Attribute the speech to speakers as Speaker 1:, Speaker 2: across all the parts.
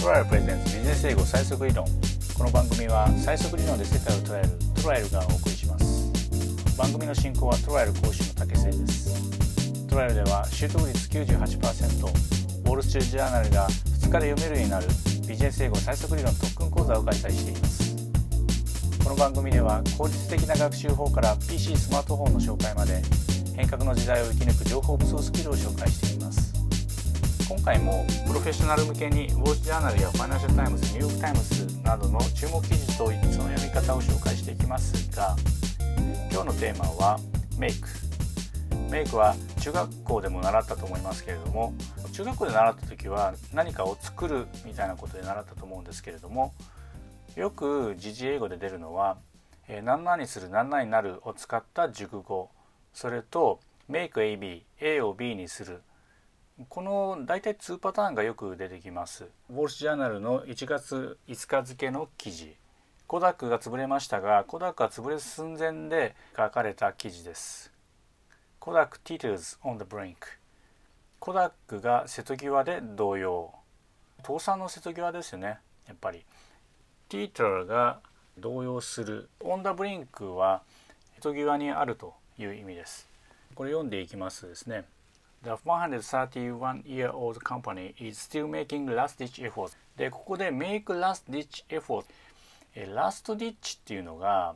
Speaker 1: トライアルプレゼンツビジネス英語最速理論。この番組は最速理論で世界を捉えるトライアルがお送りします。番組の進行はトライアル講師の竹瀬です。トライアルでは習得率98%ウォール・ストリート・ジャーナルが2日で読めるようになるビジネス英語最速理論特訓講座を開催しています。この番組では効率的な学習法から PC スマートフォンの紹介まで変革の時代を生き抜く情報武装スキルを紹介しています。今回もプロフェッショナル向けにウォーチジャーナルやファイナンシャルタイムズニューヨークタイムズなどの注目記事とその読み方を紹介していきますが今日のテーマは make。make は中学校でも習ったと思いますけれども中学校で習った時は何かを作るみたいなことで習ったと思うんですけれどもよく時事英語で出るのは「何々する何々になる」を使った熟語それと「メイク AB」A を B にするこの大体2パターンがよく出てきます。ウォール・ジャーナルの1月5日付の記事。コダックが潰れましたがコダックが潰れる寸前で書かれた記事です。コダック teeters on the brink コダックが瀬戸際で動揺倒産の瀬戸際ですよねやっぱり。ティーターが動揺する。on the brink は瀬戸際にあるという意味です。これ読んでいきますですね The 131-year-old company is still making last-ditch efforts. で、ここで make last-ditch efforts。last ditch っていうのが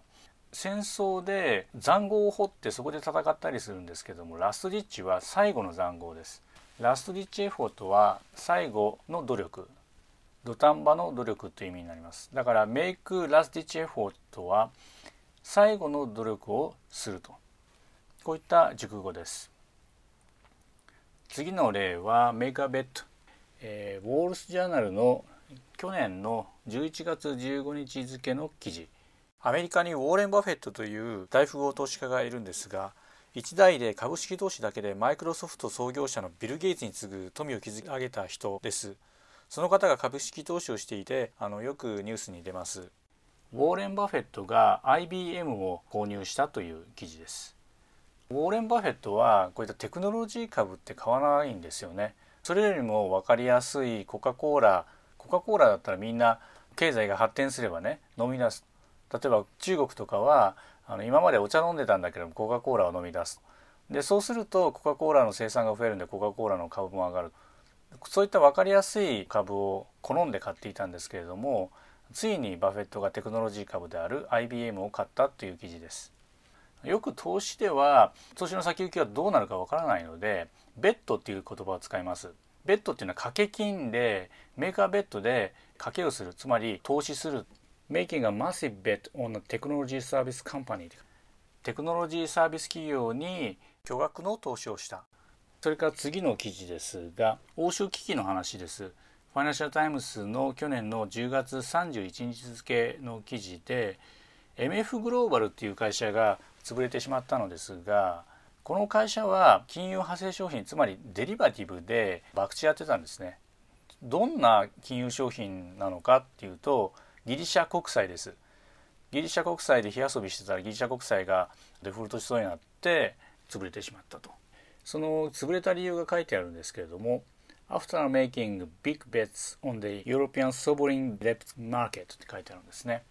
Speaker 1: 戦争で塹壕を掘ってそこで戦ったりするんですけどもラストディッチは最後の塹壕です。ラストディッチエフォートは最後の努力。土壇場の努力という意味になります。だからメイクラストディッチエフォートは最後の努力をすると。こういった熟語です。次の例はメーカーベッド、えー、ウォール・スジャーナルの去年の11月15日付の記事。アメリカにウォーレン・バフェットという大富豪投資家がいるんですが一代で株式投資だけでマイクロソフト創業者のビル・ゲイツに次ぐ富を築き上げた人です。その方が株式投資をしていてあのよくニュースに出ます。ウォーレン・バフェットが IBM を購入したという記事です。ウォーレン・バフェットはこういったテクノロジー株って買わないんですよね。それよりも分かりやすいコカ・コーラコカ・コーラだったらみんな経済が発展すればね飲み出す例えば中国とかはあの今までお茶飲んでたんだけどもコカ・コーラを飲み出すでそうするとコカ・コーラの生産が増えるんでコカ・コーラの株も上がるそういった分かりやすい株を好んで買っていたんですけれどもついにバフェットがテクノロジー株である IBM を買ったという記事です。よく投資では投資の先行きはどうなるかわからないので bet っていう言葉を使います。 bet っていうのは掛け金で make a bet で賭けをする。つまり投資する。making a massive bet on a technology service company テクノロジーサービス企業に巨額の投資をした。それから次の記事ですが欧州危機の話です。ファイナンシャル・タイムズの去年の10月31日付の記事で MF グローバルっていう会社が潰れてしまったのですがこの会社は金融派生商品つまりデリバティブで博打やってたんですね。どんな金融商品なのかっていうとギリシャ国債です。ギリシャ国債で火遊びしてたらギリシャ国債がデフォルトしそうになって潰れてしまったと。その潰れた理由が書いてあるんですけれども After making big bets on the European sovereign debt market って書いてあるんですね。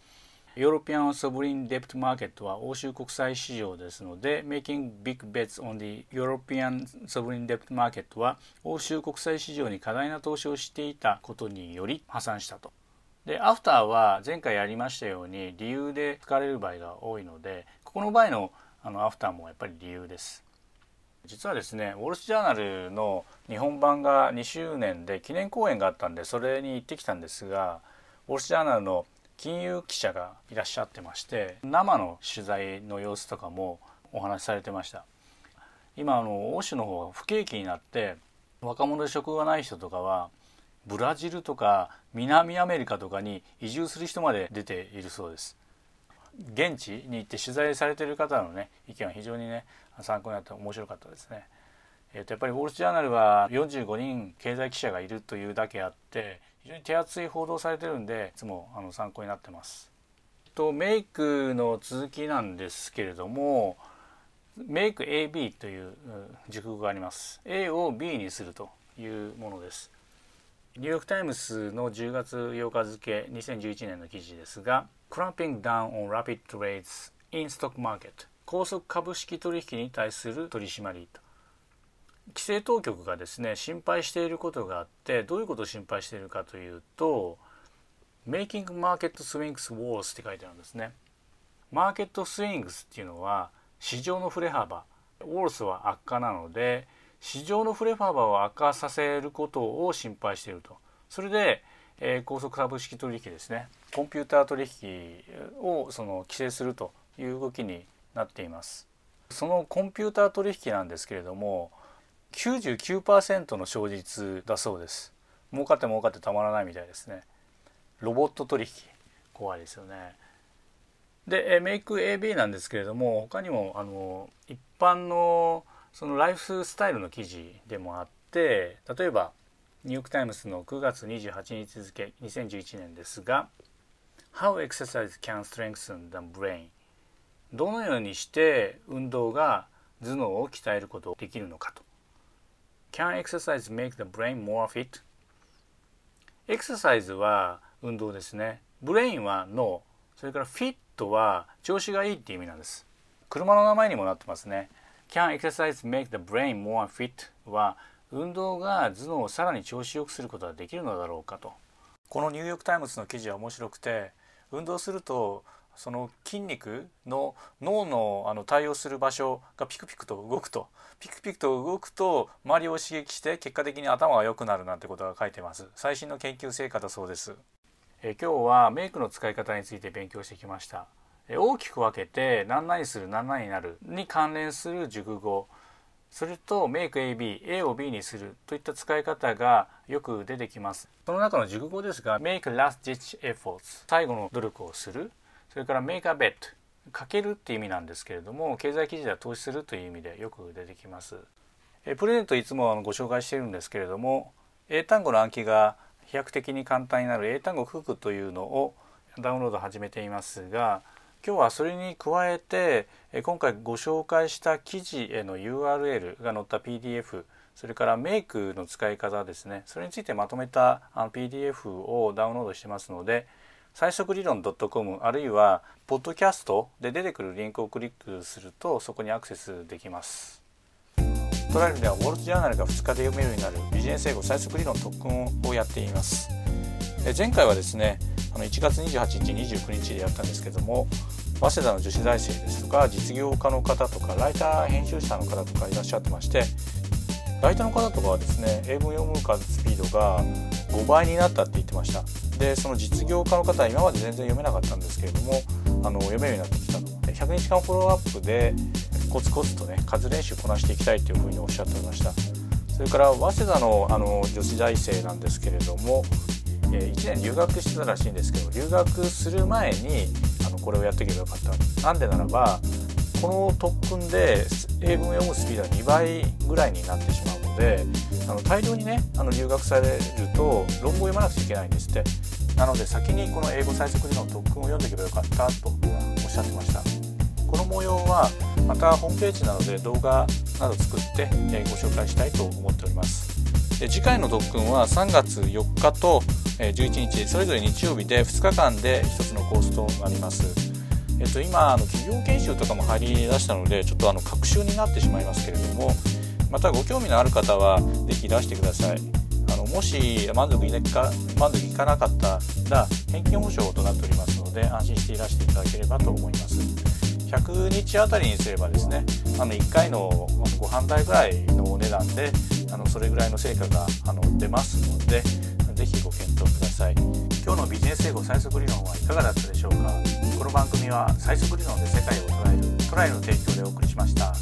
Speaker 1: ヨーロピアン・ソブリン・デプト・マーケットは欧州国際市場ですので Making Big Bets on the European Sovereign Debt Market は欧州国際市場に過大な投資をしていたことにより破産したと。で、アフターは前回やりましたように理由で使われる場合が多いのでここの場合のあのアフターもやっぱり理由です。実はですねウォール・スジャーナルの日本版が2周年で記念講演があったんでそれに行ってきたんですがウォール・スジャーナルの金融記者がいらっしゃってまして生の取材の様子とかもお話しされてました。今あの欧州の方が不景気になって若者で職がない人とかはブラジルとか南アメリカとかに移住する人まで出ているそうです。現地に行って取材されている方のね意見は非常にね参考になって面白かったですね。えー、とやっぱりウォール・ジャーナルは45人経済記者がいるというだけあって非常に手厚い報道されてるんでいつもあの参考になってます。とメイクの続きなんですけれどもメイク AB という熟語があります。A を B にするというものです。ニューヨーク・タイムズの10月8日付2011年の記事ですが Cramping down on rapid trades in stock market 高速株式取引に対する取り締まりと。規制当局がですね心配していることがあってどういうことを心配しているかというと Making Market Swings Wars って書いてあるんですね。マーケットスイングスっていうのは市場の振れ幅。ウォールスは悪化なので市場の振れ幅を悪化させることを心配していると。それで、えー、高速株式取引ですね。コンピューター取引をその規制するという動きになっています。そのコンピューター取引なんですけれども99%の勝率だそうです。儲かって儲かってたまらないみたいですね。ロボット取引怖いですよね。でメイク AB なんですけれども他にもあの一般のそのライフスタイルの記事でもあって例えばニューヨーク・タイムズの9月28日付2011年ですが「How exercise can strengthen the brain」どのようにして運動が頭脳を鍛えることができるのかと。Can exercise make the brain more fit? エクササイズは運動ですね。 brain は脳。それからフィットは調子がいいって意味なんです。車の名前にもなってますね。Can exercise make the brain more fit? は運動が頭脳をさらに調子よくすることができるのだろうかと。このニューヨーク・タイムズの記事は面白くて運動するとその筋肉の脳のあの対応する場所がピクピクと動くと。ピクピクと動くと周りを刺激して結果的に頭が良くなるなんてことが書いてます。最新の研究成果だそうです。え今日はメイクの使い方について勉強してきました。え大きく分けて何々する何々になるに関連する熟語。それとメイク AB、A を B にするといった使い方がよく出てきます。その中の熟語ですが、make last ditch efforts 最後の努力をする。それから make a bet かけるっていう意味なんですけれども経済記事では投資するという意味でよく出てきます。えプレゼントいつもご紹介しているんですけれども英単語の暗記が飛躍的に簡単になる英単語フクというのをダウンロード始めていますが今日はそれに加えて今回ご紹介した記事への URL が載った PDF それからメイクの使い方ですね。それについてまとめた PDF をダウンロードしてますので最速理論 .com あるいはポッドキャストで出てくるリンクをクリックするとそこにアクセスできます。トライアルではウォルトジャーナルが2日で読めるようになるビジネス英語最速理論特訓をやっています。前回はですねあの1月28日29日でやったんですけども早稲田の女子大生ですとか実業家の方とかライター編集者の方とかいらっしゃってましてライターの方とかはですね英文読む数スピードが5倍になったって言ってました。でその実業家の方は今まで全然読めなかったんですけれどもあの読めるようになってきたと100日間フォローアップでコツコツとね数練習こなしていきたいというふうにおっしゃっておりました。それから早稲田のあの女子大生なんですけれども、え1年留学してたらしいんですけど留学する前にあのこれをやっていけばよかった。なんでならばこの特訓で英文を読むスピードは2倍ぐらいになってしまうのであの大量にねあの留学されると論文を読まなくちゃいけないんですって。なので先にこの英語最速理論特訓を読んでいけばよかったとおっしゃってました。この模様はまたホームページなどで動画など作ってご紹介したいと思っております。で次回の特訓は3月4日と11日それぞれ日曜日で2日間で1つのコースとなります。えっと、今あの企業研修とかも入り出したのでちょっとあの隔週になってしまいますけれどもまたご興味のある方は是非いらしてください。もし満足いか満足いかなかったら返金保証となっておりますので安心していらしていただければと思います。100日あたりにすればですねあの1回のご飯代ぐらいのお値段であのそれぐらいの成果があの出ますのでぜひご検討ください。今日のビジネス英語最速理論はいかがだったでしょうか？この番組は最速理論で世界を捉えるトライの提供でお送りしました。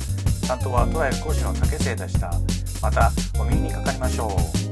Speaker 1: 担当はトライ講師の竹末でした。またお耳にかかりましょう。